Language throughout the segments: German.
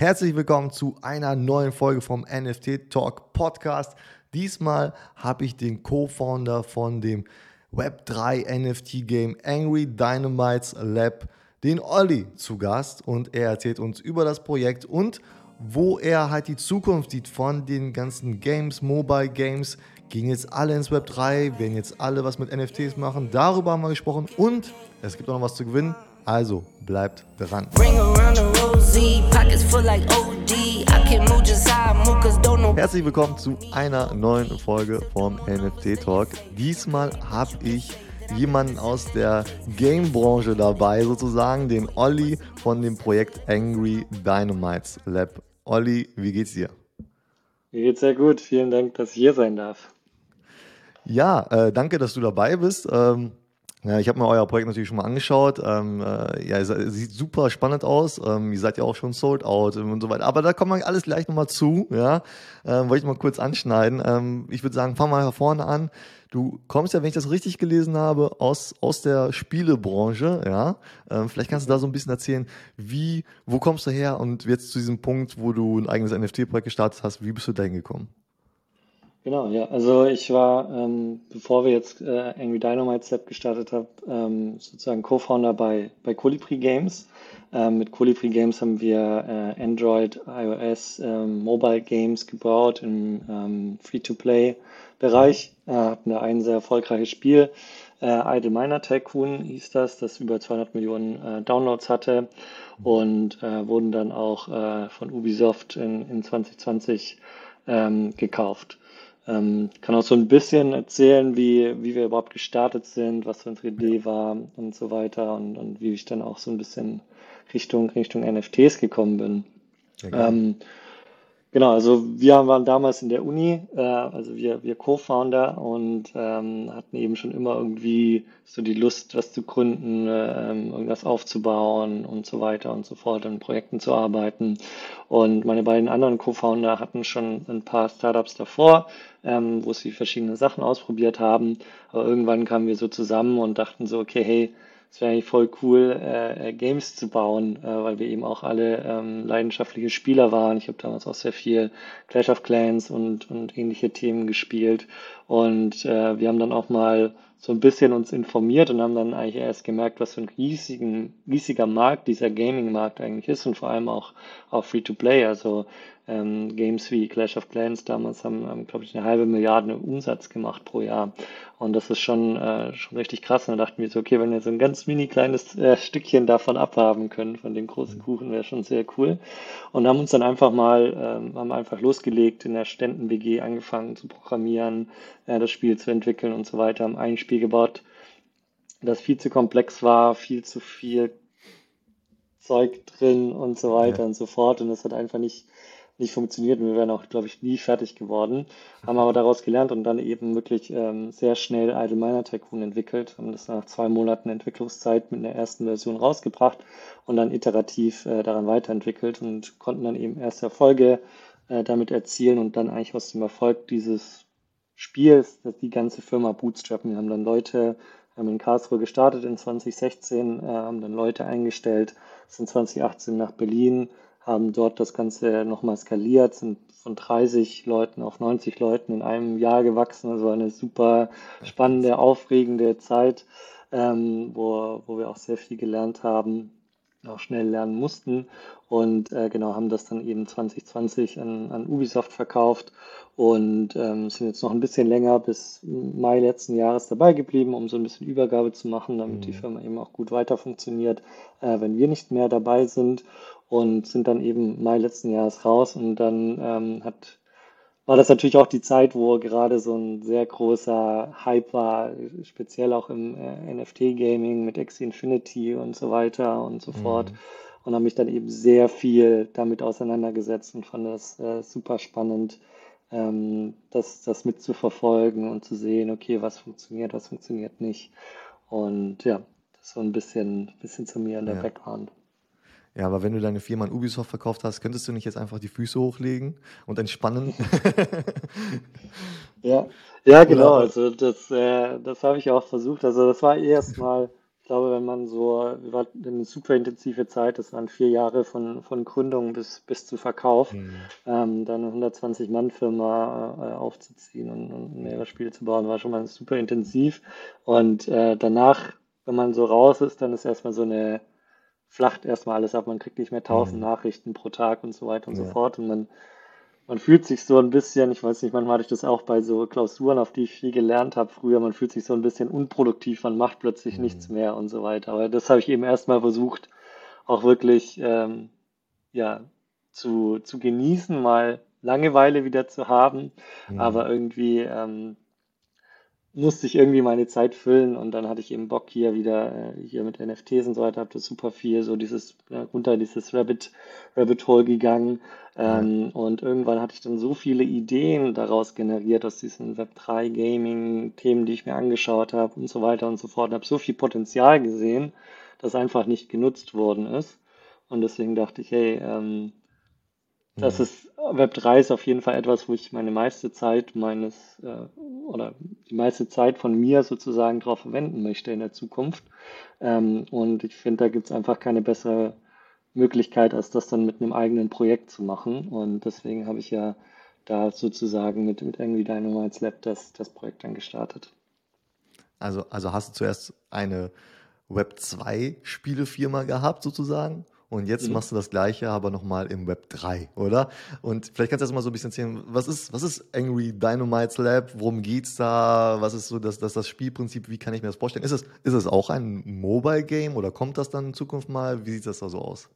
Herzlich willkommen zu einer neuen Folge vom NFT Talk Podcast. Diesmal habe ich den Co-Founder von dem Web3 NFT Game Angry Dynamites Lab, den Olli, zu Gast und er erzählt uns über das Projekt und wo er halt die Zukunft sieht von den ganzen Games, Mobile Games. Gehen jetzt alle ins Web 3, werden jetzt alle was mit NFTs machen. Darüber haben wir gesprochen und es gibt auch noch was zu gewinnen. Also bleibt dran. Herzlich willkommen zu einer neuen Folge vom NFT Talk. Diesmal habe ich jemanden aus der Game-Branche dabei, sozusagen den Olli von dem Projekt Angry Dynamites Lab. Olli, wie geht's dir? Mir geht's sehr gut. Vielen Dank, dass ich hier sein darf. Ja, äh, danke, dass du dabei bist. Ähm, ja, ich habe mir euer Projekt natürlich schon mal angeschaut. Ähm, äh, ja, es sieht super spannend aus. Ähm, ihr seid ja auch schon sold out und so weiter. Aber da kommen wir alles gleich nochmal zu. Ja, ähm, wollte ich mal kurz anschneiden. Ähm, ich würde sagen, wir mal vorne an. Du kommst ja, wenn ich das richtig gelesen habe, aus aus der Spielebranche. Ja, ähm, vielleicht kannst du da so ein bisschen erzählen, wie, wo kommst du her und jetzt zu diesem Punkt, wo du ein eigenes NFT-Projekt gestartet hast. Wie bist du dahin gekommen? Genau, ja. Also ich war, ähm, bevor wir jetzt äh, Angry Dynamite Step gestartet haben, ähm, sozusagen Co-Founder bei, bei Colibri Games. Ähm, mit Colibri Games haben wir äh, Android, iOS, ähm, Mobile Games gebaut im ähm, Free-to-Play-Bereich. Äh, hatten da ein sehr erfolgreiches Spiel. Äh, Idle Miner Tycoon hieß das, das über 200 Millionen äh, Downloads hatte und äh, wurden dann auch äh, von Ubisoft in, in 2020 ähm, gekauft. Ähm, kann auch so ein bisschen erzählen, wie, wie wir überhaupt gestartet sind, was unsere Idee war und so weiter und, und wie ich dann auch so ein bisschen Richtung, Richtung NFTs gekommen bin. Ähm, genau, also wir waren damals in der Uni, äh, also wir, wir Co-Founder und ähm, hatten eben schon immer irgendwie so die Lust, was zu gründen, äh, irgendwas aufzubauen und so weiter und so fort, an Projekten zu arbeiten. Und meine beiden anderen Co-Founder hatten schon ein paar Startups davor, ähm, wo sie verschiedene Sachen ausprobiert haben. Aber irgendwann kamen wir so zusammen und dachten so, okay, hey, es wäre eigentlich voll cool, äh, äh, Games zu bauen, äh, weil wir eben auch alle ähm, leidenschaftliche Spieler waren. Ich habe damals auch sehr viel Clash of Clans und, und ähnliche Themen gespielt. Und äh, wir haben dann auch mal so ein bisschen uns informiert und haben dann eigentlich erst gemerkt, was für ein riesigen, riesiger Markt dieser Gaming-Markt eigentlich ist und vor allem auch, auch Free-to-Play. Also ähm, Games wie Clash of Clans damals haben, haben glaube ich, eine halbe Milliarde Umsatz gemacht pro Jahr. Und das ist schon, äh, schon richtig krass. Und da dachten wir so, okay, wenn wir so ein ganz mini kleines äh, Stückchen davon abhaben können, von dem großen mhm. Kuchen, wäre schon sehr cool. Und haben uns dann einfach mal, ähm, haben einfach losgelegt, in der Ständen-WG angefangen zu programmieren, äh, das Spiel zu entwickeln und so weiter, haben ein Spiel gebaut, das viel zu komplex war, viel zu viel Zeug drin und so weiter ja. und so fort. Und das hat einfach nicht, nicht funktioniert und wir wären auch, glaube ich, nie fertig geworden. Haben aber daraus gelernt und dann eben wirklich ähm, sehr schnell Idle Miner Tycoon entwickelt. Haben das nach zwei Monaten Entwicklungszeit mit einer ersten Version rausgebracht und dann iterativ äh, daran weiterentwickelt und konnten dann eben erste Erfolge äh, damit erzielen und dann eigentlich aus dem Erfolg dieses Spiels die ganze Firma bootstrappen. Wir haben dann Leute, haben in Karlsruhe gestartet in 2016, äh, haben dann Leute eingestellt, sind 2018 nach Berlin, haben dort das Ganze nochmal skaliert, sind von 30 Leuten auf 90 Leuten in einem Jahr gewachsen. Also eine super spannende, aufregende Zeit, ähm, wo, wo wir auch sehr viel gelernt haben, auch schnell lernen mussten und äh, genau haben das dann eben 2020 an, an Ubisoft verkauft und ähm, sind jetzt noch ein bisschen länger bis Mai letzten Jahres dabei geblieben, um so ein bisschen Übergabe zu machen, damit mhm. die Firma eben auch gut weiter funktioniert, äh, wenn wir nicht mehr dabei sind und sind dann eben Mai letzten Jahres raus und dann ähm, hat war das natürlich auch die Zeit, wo gerade so ein sehr großer Hype war, speziell auch im äh, NFT-Gaming mit Axie Infinity und so weiter und so mhm. fort. Und habe mich dann eben sehr viel damit auseinandergesetzt und fand das äh, super spannend, ähm, das, das mitzuverfolgen und zu sehen, okay, was funktioniert, was funktioniert nicht. Und ja, das ist so ein bisschen, bisschen zu mir in der ja. Background. Ja, aber wenn du deine Firma an Ubisoft verkauft hast, könntest du nicht jetzt einfach die Füße hochlegen und entspannen? ja, ja, genau. Also das, äh, das habe ich auch versucht. Also das war erstmal, ich glaube, wenn man so, wir hatten eine super intensive Zeit, das waren vier Jahre von, von Gründung bis, bis zu Verkauf, Mhm. ähm, dann eine 120-Mann-Firma äh, aufzuziehen und, und mehrere Spiele zu bauen, war schon mal super intensiv. Und äh, danach, wenn man so raus ist, dann ist erstmal so eine, flacht erstmal alles ab, man kriegt nicht mehr tausend Mhm. Nachrichten pro Tag und so weiter und so Ja. fort. Und man man fühlt sich so ein bisschen, ich weiß nicht, manchmal hatte ich das auch bei so Klausuren, auf die ich viel gelernt habe früher, man fühlt sich so ein bisschen unproduktiv, man macht plötzlich nichts Mhm. mehr und so weiter. Aber das habe ich eben erstmal versucht, auch wirklich ähm, ja, zu, zu genießen, mal Langeweile wieder zu haben, Mhm. aber irgendwie ähm, musste ich irgendwie meine Zeit füllen und dann hatte ich eben Bock hier wieder, äh, hier mit NFTs und so weiter, habe das super viel, so dieses, ja, runter dieses Rabbit, Rabbit Hole gegangen. Ähm, und irgendwann hatte ich dann so viele Ideen daraus generiert, aus diesen Web3 Gaming-Themen, die ich mir angeschaut habe und so weiter und so fort. Und habe so viel Potenzial gesehen, das einfach nicht genutzt worden ist. Und deswegen dachte ich, hey, ähm, das Mhm. ist, Web3 ist auf jeden Fall etwas, wo ich meine meiste Zeit meines, äh, oder die meiste Zeit von mir sozusagen darauf verwenden möchte in der Zukunft. Ähm, und ich finde, da gibt es einfach keine bessere Möglichkeit, als das dann mit einem eigenen Projekt zu machen. Und deswegen habe ich ja da sozusagen mit, mit irgendwie Dynamites Lab das, das Projekt dann gestartet. Also, also hast du zuerst eine Web2-Spielefirma gehabt, sozusagen, und jetzt Mhm. machst du das Gleiche, aber nochmal im Web 3, oder? Und vielleicht kannst du erst mal so ein bisschen erzählen, was ist, was ist Angry Dynamites Lab? Worum geht's da? Was ist so das, das, das Spielprinzip? Wie kann ich mir das vorstellen? Ist es, ist es auch ein Mobile Game oder kommt das dann in Zukunft mal? Wie sieht das da so aus?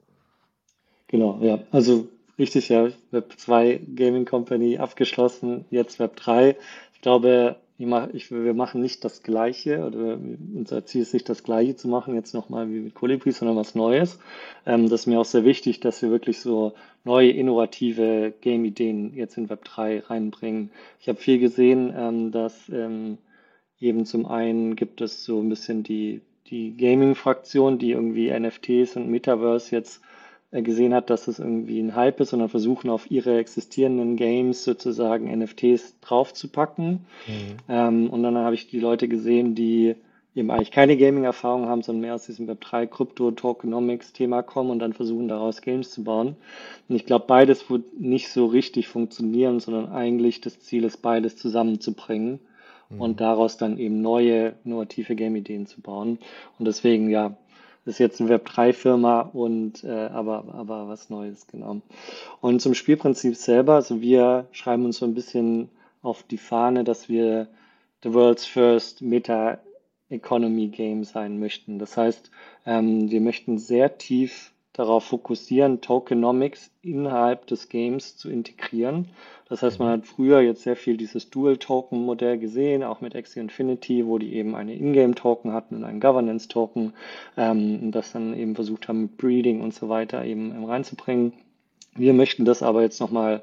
Genau, ja. Also richtig, ja. Web 2 Gaming Company abgeschlossen, jetzt Web 3. Ich glaube, ich mach, ich, wir machen nicht das Gleiche oder unser Ziel ist nicht das Gleiche zu machen, jetzt nochmal wie mit Colibri, sondern was Neues. Ähm, das ist mir auch sehr wichtig, dass wir wirklich so neue, innovative Game-Ideen jetzt in Web 3 reinbringen. Ich habe viel gesehen, ähm, dass ähm, eben zum einen gibt es so ein bisschen die, die Gaming-Fraktion, die irgendwie NFTs und Metaverse jetzt gesehen hat, dass es irgendwie ein Hype ist und dann versuchen auf ihre existierenden Games sozusagen NFTs draufzupacken. Mhm. Ähm, und dann habe ich die Leute gesehen, die eben eigentlich keine Gaming-Erfahrung haben, sondern mehr aus diesem Web3 Krypto Tokenomics Thema kommen und dann versuchen daraus Games zu bauen. Und ich glaube, beides wird nicht so richtig funktionieren, sondern eigentlich das Ziel ist, beides zusammenzubringen und Mhm. daraus dann eben neue, innovative Game-Ideen zu bauen. Und deswegen, ja, ist jetzt eine Web3-Firma und äh, aber, aber was Neues, genau. Und zum Spielprinzip selber, also wir schreiben uns so ein bisschen auf die Fahne, dass wir the world's first Meta Economy Game sein möchten. Das heißt, ähm, wir möchten sehr tief darauf fokussieren, Tokenomics innerhalb des Games zu integrieren. Das heißt, man Mhm. hat früher jetzt sehr viel dieses Dual-Token-Modell gesehen, auch mit Axie Infinity, wo die eben eine Ingame-Token hatten und einen Governance-Token, ähm, und das dann eben versucht haben, mit Breeding und so weiter eben ähm, reinzubringen. Wir möchten das aber jetzt nochmal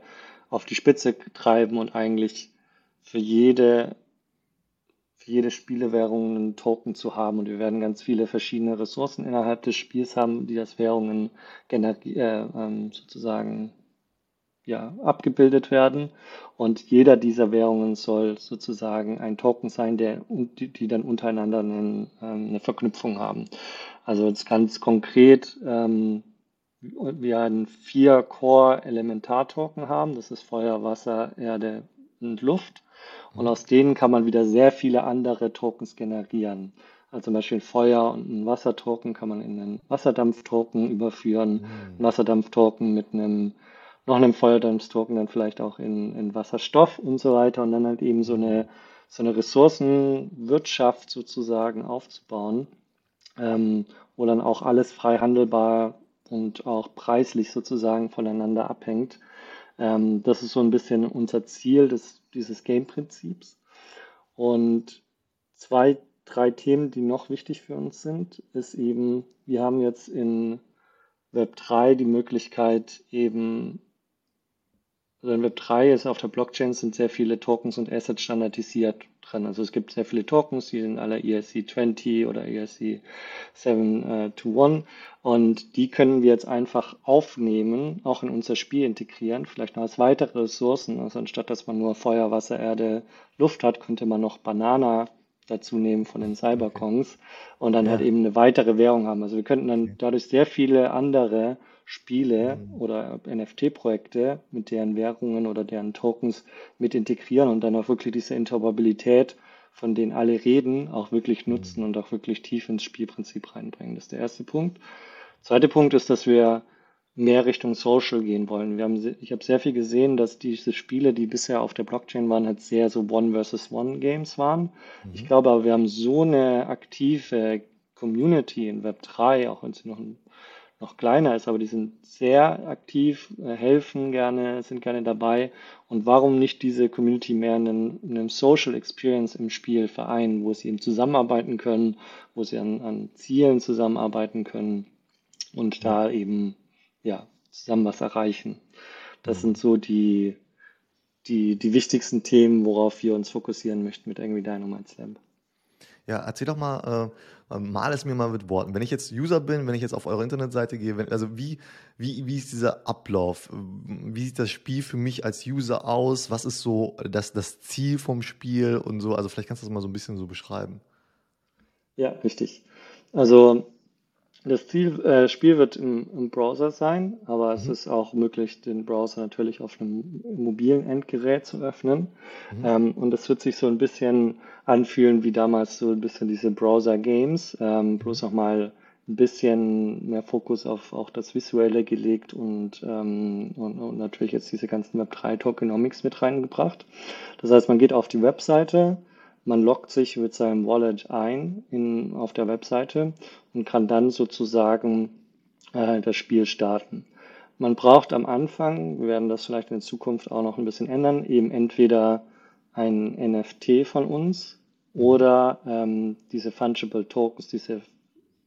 auf die Spitze treiben und eigentlich für jede für jede Spielewährung einen Token zu haben. Und wir werden ganz viele verschiedene Ressourcen innerhalb des Spiels haben, die als Währungen äh, ähm, sozusagen ja, abgebildet werden. Und jeder dieser Währungen soll sozusagen ein Token sein, der, die, die dann untereinander einen, ähm, eine Verknüpfung haben. Also jetzt ganz konkret, ähm, wir werden vier Core-Elementar-Token haben. Das ist Feuer, Wasser, Erde und Luft. Und aus denen kann man wieder sehr viele andere Tokens generieren. Also zum Beispiel ein Feuer- und ein Wassertoken kann man in einen Wasserdampftoken überführen. Ein Mhm. Wasserdampftoken mit einem, noch einem Feuerdampftoken dann vielleicht auch in, in Wasserstoff und so weiter. Und dann halt eben so eine, so eine Ressourcenwirtschaft sozusagen aufzubauen, ähm, wo dann auch alles frei handelbar und auch preislich sozusagen voneinander abhängt. Ähm, das ist so ein bisschen unser Ziel des, dieses Game-Prinzips. Und zwei, drei Themen, die noch wichtig für uns sind, ist eben, wir haben jetzt in Web 3 die Möglichkeit eben, also in Web 3 ist auf der Blockchain sind sehr viele Tokens und Assets standardisiert drin. Also es gibt sehr viele Tokens, die sind alle ERC20 oder ERC 7 äh, to 1 und die können wir jetzt einfach aufnehmen, auch in unser Spiel integrieren, vielleicht noch als weitere Ressourcen. Also anstatt dass man nur Feuer, Wasser, Erde, Luft hat, könnte man noch Banana dazu nehmen von den Cyberkongs und dann ja. halt eben eine weitere Währung haben. Also wir könnten dann dadurch sehr viele andere Spiele mhm. oder NFT-Projekte mit deren Währungen oder deren Tokens mit integrieren und dann auch wirklich diese Interoperabilität, von denen alle reden, auch wirklich mhm. nutzen und auch wirklich tief ins Spielprinzip reinbringen. Das ist der erste Punkt. Zweiter Punkt ist, dass wir mehr Richtung Social gehen wollen. Wir haben, ich habe sehr viel gesehen, dass diese Spiele, die bisher auf der Blockchain waren, halt sehr so One versus One Games waren. Mhm. Ich glaube aber, wir haben so eine aktive Community in Web 3, auch wenn sie noch, noch kleiner ist, aber die sind sehr aktiv, äh, helfen gerne, sind gerne dabei. Und warum nicht diese Community mehr in einem Social Experience im Spiel vereinen, wo sie eben zusammenarbeiten können, wo sie an, an Zielen zusammenarbeiten können und da eben ja, zusammen was erreichen. Das mhm. sind so die, die, die wichtigsten Themen, worauf wir uns fokussieren möchten mit Angry Dynamite Slam. Ja, erzähl doch mal, äh, mal es mir mal mit Worten. Wenn ich jetzt User bin, wenn ich jetzt auf eure Internetseite gehe, wenn, also wie, wie, wie ist dieser Ablauf? Wie sieht das Spiel für mich als User aus? Was ist so das, das Ziel vom Spiel und so? Also vielleicht kannst du das mal so ein bisschen so beschreiben. Ja, richtig. Also das Ziel, äh, Spiel wird im, im Browser sein, aber mhm. es ist auch möglich, den Browser natürlich auf einem mobilen Endgerät zu öffnen. Mhm. Ähm, und es wird sich so ein bisschen anfühlen wie damals so ein bisschen diese Browser-Games, ähm, bloß nochmal ein bisschen mehr Fokus auf auch das Visuelle gelegt und, ähm, und, und natürlich jetzt diese ganzen Web3-Tokenomics mit reingebracht. Das heißt, man geht auf die Webseite, man loggt sich mit seinem Wallet ein in, auf der Webseite und kann dann sozusagen äh, das Spiel starten. Man braucht am Anfang, wir werden das vielleicht in Zukunft auch noch ein bisschen ändern, eben entweder ein NFT von uns oder ähm, diese Fungible Tokens, diese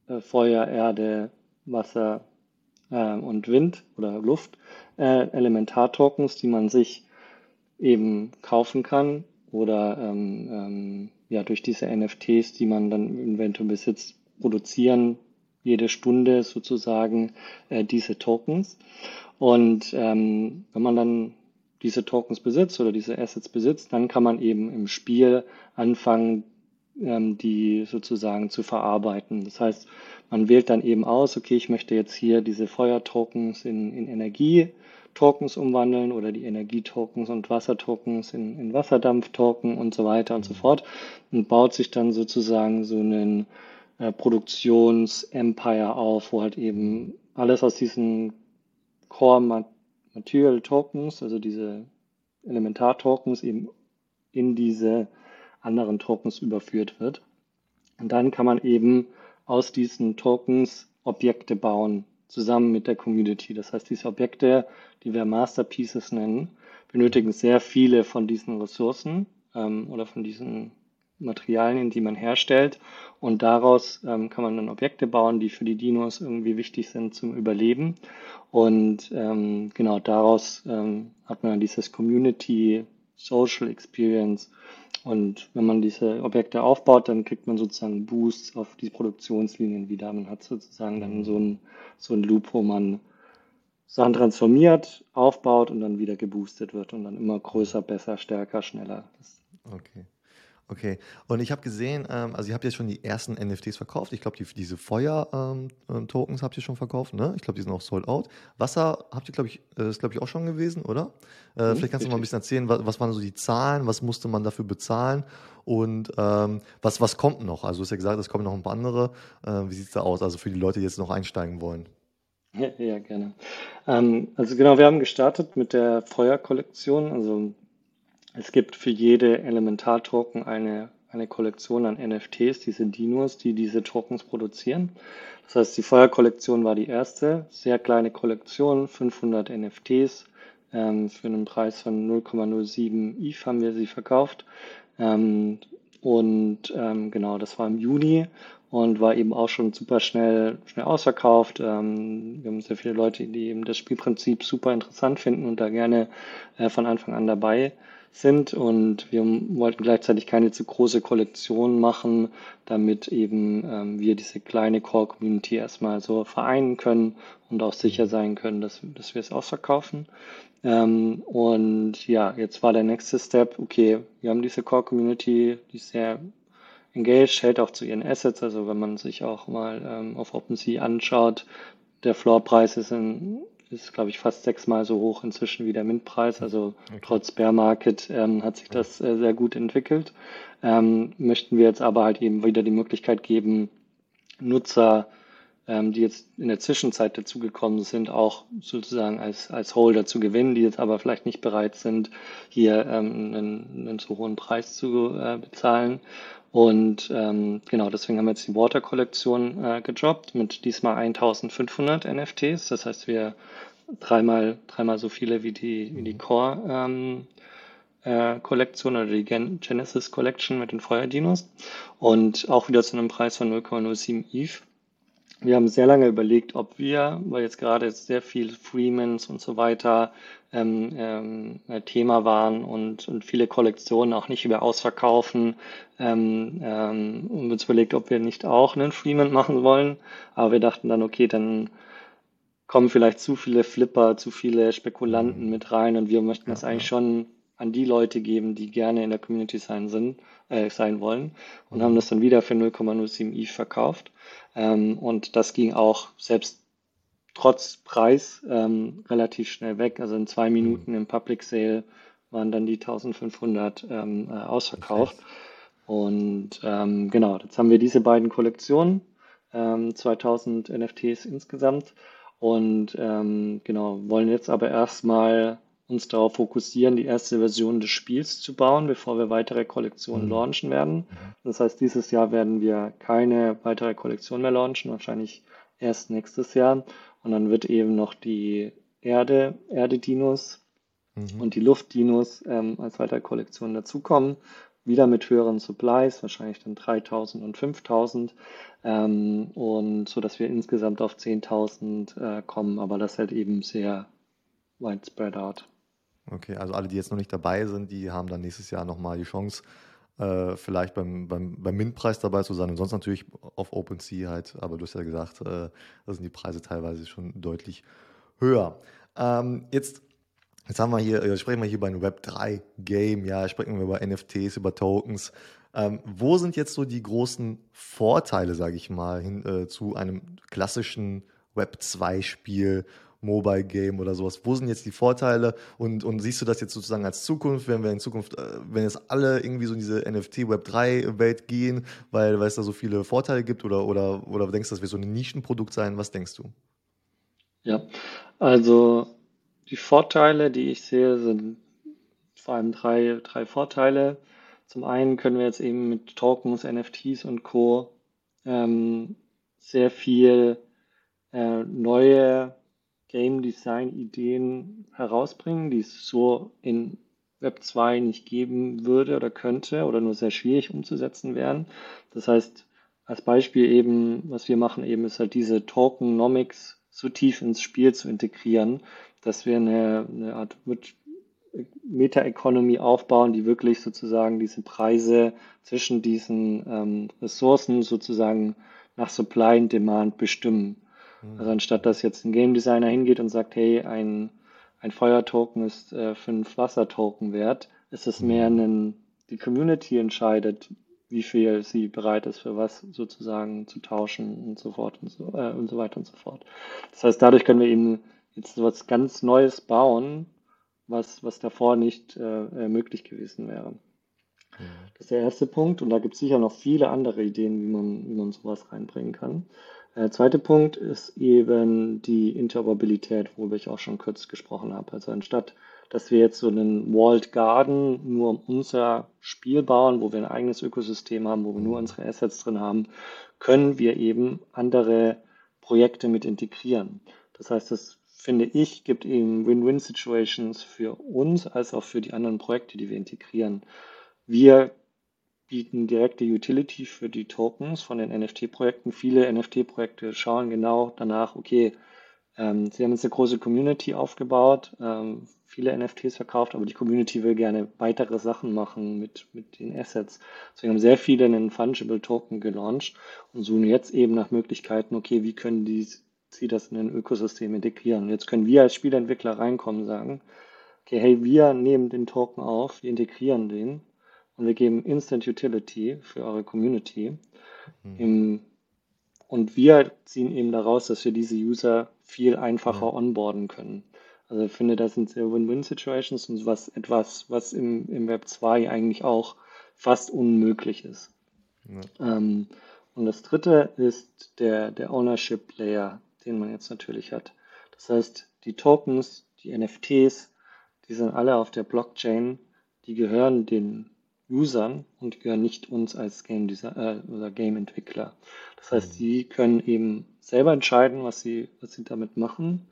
äh, Feuer, Erde, Wasser äh, und Wind oder Luft äh, Elementar-Tokens, die man sich eben kaufen kann oder ähm, ähm, ja, durch diese NFTs, die man dann Inventor besitzt, produzieren jede Stunde sozusagen äh, diese Tokens. Und ähm, wenn man dann diese Tokens besitzt oder diese Assets besitzt, dann kann man eben im Spiel anfangen, ähm, die sozusagen zu verarbeiten. Das heißt, man wählt dann eben aus, okay, ich möchte jetzt hier diese Feuertokens in, in Energie Tokens umwandeln oder die Energietokens und Wassertokens in, in Wasserdampftoken und so weiter und so fort und baut sich dann sozusagen so einen äh, Produktions-Empire auf, wo halt eben alles aus diesen Core Material Tokens, also diese Elementar-Tokens eben in diese anderen Tokens überführt wird. Und dann kann man eben aus diesen Tokens Objekte bauen, zusammen mit der Community. Das heißt, diese Objekte, die wir Masterpieces nennen, benötigen sehr viele von diesen Ressourcen ähm, oder von diesen Materialien, die man herstellt. Und daraus ähm, kann man dann Objekte bauen, die für die Dinos irgendwie wichtig sind zum Überleben. Und ähm, genau daraus ähm, hat man dann dieses Community Social Experience. Und wenn man diese Objekte aufbaut, dann kriegt man sozusagen Boosts auf die Produktionslinien wieder. Man hat sozusagen dann so ein, so ein Loop, wo man Sachen transformiert, aufbaut und dann wieder geboostet wird und dann immer größer, besser, stärker, schneller. Das okay. Okay, und ich habe gesehen, ähm, also ihr habt jetzt schon die ersten NFTs verkauft. Ich glaube, die, diese Feuer-Tokens ähm, habt ihr schon verkauft, ne? Ich glaube, die sind auch sold out. Wasser habt ihr, glaube ich, äh, ist glaube ich auch schon gewesen, oder? Äh, mhm, vielleicht kannst du mal ein bisschen erzählen, was, was, waren so die Zahlen, was musste man dafür bezahlen und ähm, was, was kommt noch? Also du hast ja gesagt, es kommen noch ein paar andere. Äh, wie sieht's da aus? Also für die Leute, die jetzt noch einsteigen wollen. Ja, ja gerne. Ähm, also genau, wir haben gestartet mit der Feuer-Kollektion. Also es gibt für jede Elementar-Token eine, eine Kollektion an NFTs, diese Dinos, die diese Tokens produzieren. Das heißt, die Feuer-Kollektion war die erste, sehr kleine Kollektion, 500 NFTs. Ähm, für einen Preis von 0,07 ETH haben wir sie verkauft. Ähm, und ähm, genau, das war im Juni und war eben auch schon super schnell, schnell ausverkauft. Ähm, wir haben sehr viele Leute, die eben das Spielprinzip super interessant finden und da gerne äh, von Anfang an dabei sind und wir wollten gleichzeitig keine zu große Kollektion machen, damit eben ähm, wir diese kleine Core-Community erstmal so vereinen können und auch sicher sein können, dass, dass wir es ausverkaufen. Ähm, und ja, jetzt war der nächste Step, okay, wir haben diese Core-Community, die ist sehr engaged, hält auch zu ihren Assets. Also wenn man sich auch mal ähm, auf OpenSea anschaut, der Floorpreis ist, in, ist glaube ich, fast sechsmal so hoch inzwischen wie der Mintpreis. Also okay. trotz Bear Market ähm, hat sich das äh, sehr gut entwickelt. Ähm, möchten wir jetzt aber halt eben wieder die Möglichkeit geben, Nutzer ähm, die jetzt in der Zwischenzeit dazugekommen sind, auch sozusagen als, als Holder zu gewinnen, die jetzt aber vielleicht nicht bereit sind, hier ähm, einen, einen so hohen Preis zu äh, bezahlen. Und ähm, genau, deswegen haben wir jetzt die Water-Kollektion äh, gedroppt mit diesmal 1500 NFTs. Das heißt, wir dreimal, dreimal so viele wie die, wie die Core ähm, äh, Kollektion oder die Gen Genesis Collection mit den Feuerdinos. Und auch wieder zu einem Preis von 0,07 ETH. Wir haben sehr lange überlegt, ob wir, weil jetzt gerade sehr viel Freemans und so weiter ähm, ähm, äh, Thema waren und, und viele Kollektionen auch nicht über ausverkaufen, ähm, ähm, und uns überlegt, ob wir nicht auch einen Freeman machen wollen. Aber wir dachten dann, okay, dann kommen vielleicht zu viele Flipper, zu viele Spekulanten mit rein und wir möchten das eigentlich schon an die Leute geben, die gerne in der Community sein, sind, äh, sein wollen und haben das dann wieder für 0,07 ETH verkauft. Ähm, und das ging auch selbst trotz Preis ähm, relativ schnell weg. Also in zwei Minuten im Public Sale waren dann die 1500 ähm, äh, ausverkauft. Und ähm, genau, jetzt haben wir diese beiden Kollektionen, 2000 ähm, NFTs insgesamt. Und ähm, genau, wollen jetzt aber erstmal uns darauf fokussieren, die erste Version des Spiels zu bauen, bevor wir weitere Kollektionen mhm. launchen werden. Mhm. Das heißt, dieses Jahr werden wir keine weitere Kollektion mehr launchen, wahrscheinlich erst nächstes Jahr. Und dann wird eben noch die Erde, Erde-Dinos mhm. und die Luft-Dinos ähm, als weitere Kollektion dazukommen. Wieder mit höheren Supplies, wahrscheinlich dann 3000 und 5000. Ähm, und so, dass wir insgesamt auf 10.000 äh, kommen, aber das halt eben sehr widespread out. Okay, also alle, die jetzt noch nicht dabei sind, die haben dann nächstes Jahr nochmal die Chance, äh, vielleicht beim, beim, beim MINT-Preis dabei zu sein und sonst natürlich auf OpenSea halt. Aber du hast ja gesagt, äh, da sind die Preise teilweise schon deutlich höher. Ähm, jetzt, jetzt haben wir hier, äh, sprechen wir hier über ein Web3-Game, ja, sprechen wir über NFTs, über Tokens. Ähm, wo sind jetzt so die großen Vorteile, sage ich mal, hin, äh, zu einem klassischen Web2-Spiel Mobile Game oder sowas. Wo sind jetzt die Vorteile und, und siehst du das jetzt sozusagen als Zukunft, wenn wir in Zukunft, äh, wenn jetzt alle irgendwie so in diese NFT Web 3 Welt gehen, weil, weil es da so viele Vorteile gibt oder, oder, oder denkst du, das wird so ein Nischenprodukt sein? Was denkst du? Ja, also die Vorteile, die ich sehe, sind vor allem drei, drei Vorteile. Zum einen können wir jetzt eben mit Tokens, NFTs und Co. Ähm, sehr viel äh, neue Game Design Ideen herausbringen, die es so in Web 2 nicht geben würde oder könnte oder nur sehr schwierig umzusetzen wären. Das heißt, als Beispiel eben, was wir machen eben, ist halt diese Tokenomics so tief ins Spiel zu integrieren, dass wir eine, eine Art Meta-Economy aufbauen, die wirklich sozusagen diese Preise zwischen diesen ähm, Ressourcen sozusagen nach Supply und Demand bestimmen. Mhm. Also anstatt dass jetzt ein Game Designer hingeht und sagt, hey, ein, ein Feuertoken ist äh, fünf Wassertoken wert, ist es mehr mhm. ein, die Community entscheidet, wie viel sie bereit ist, für was sozusagen zu tauschen und so fort und so, äh, und so weiter und so fort. Das heißt, dadurch können wir eben jetzt was ganz Neues bauen, was, was davor nicht äh, äh möglich gewesen wäre. Das ist der erste Punkt und da gibt es sicher noch viele andere Ideen, wie man, wie man sowas reinbringen kann. Der zweite Punkt ist eben die Interoperabilität, worüber ich auch schon kurz gesprochen habe. Also anstatt, dass wir jetzt so einen Walled Garden nur um unser Spiel bauen, wo wir ein eigenes Ökosystem haben, wo wir nur unsere Assets drin haben, können wir eben andere Projekte mit integrieren. Das heißt, das finde ich, gibt eben Win-Win-Situations für uns als auch für die anderen Projekte, die wir integrieren. Wir bieten direkte Utility für die Tokens von den NFT-Projekten. Viele NFT-Projekte schauen genau danach, okay, ähm, sie haben jetzt eine große Community aufgebaut, ähm, viele NFTs verkauft, aber die Community will gerne weitere Sachen machen mit, mit den Assets. Deswegen haben sehr viele einen Fungible Token gelauncht und suchen jetzt eben nach Möglichkeiten, okay, wie können die, sie das in ein Ökosystem integrieren? jetzt können wir als Spielentwickler reinkommen und sagen, okay, hey, wir nehmen den Token auf, wir integrieren den und wir geben Instant Utility für eure Community. Mhm. Im, und wir ziehen eben daraus, dass wir diese User viel einfacher onboarden können. Also ich finde, das sind sehr Win-Win-Situations und was etwas, was im, im Web 2 eigentlich auch fast unmöglich ist. Ja. Ähm, und das dritte ist der, der Ownership Layer, den man jetzt natürlich hat. Das heißt, die Tokens, die NFTs, die sind alle auf der Blockchain, die gehören den Usern und gehören nicht uns als Game Designer äh, oder Game Entwickler. Das heißt, die können eben selber entscheiden, was sie, was sie damit machen.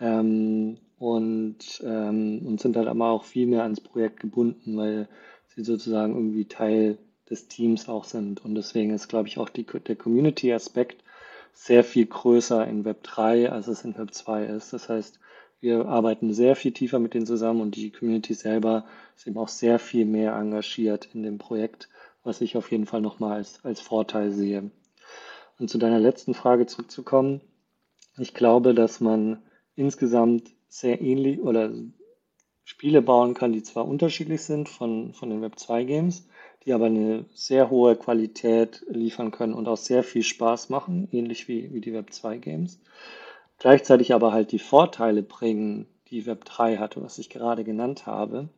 Ähm, und, ähm, und sind halt aber auch viel mehr ans Projekt gebunden, weil sie sozusagen irgendwie Teil des Teams auch sind. Und deswegen ist, glaube ich, auch die, der Community-Aspekt sehr viel größer in Web 3, als es in Web 2 ist. Das heißt, wir arbeiten sehr viel tiefer mit denen zusammen und die Community selber ist eben auch sehr viel mehr engagiert in dem Projekt, was ich auf jeden Fall nochmal als, als Vorteil sehe. Und zu deiner letzten Frage zurückzukommen. Ich glaube, dass man insgesamt sehr ähnlich oder Spiele bauen kann, die zwar unterschiedlich sind von, von den Web 2 Games, die aber eine sehr hohe Qualität liefern können und auch sehr viel Spaß machen, ähnlich wie, wie die Web 2 Games. Gleichzeitig aber halt die Vorteile bringen, die Web 3 hatte, was ich gerade genannt habe.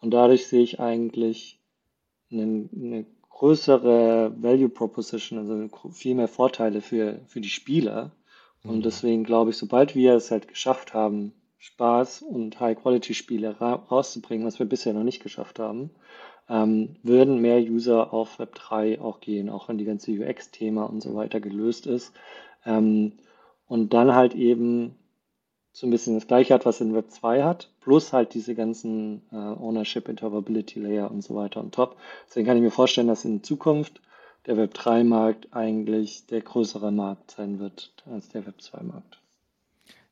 Und dadurch sehe ich eigentlich eine, eine größere Value Proposition, also viel mehr Vorteile für, für die Spieler. Und Mhm. deswegen glaube ich, sobald wir es halt geschafft haben, Spaß und High-Quality-Spiele ra rauszubringen, was wir bisher noch nicht geschafft haben, ähm, würden mehr User auf Web 3 auch gehen, auch wenn die ganze UX-Thema und so weiter gelöst ist. Ähm, und dann halt eben so ein bisschen das gleiche hat, was in Web 2 hat, plus halt diese ganzen äh, Ownership, Interoperability Layer und so weiter on top. Deswegen kann ich mir vorstellen, dass in Zukunft der Web 3 Markt eigentlich der größere Markt sein wird als der Web 2 Markt.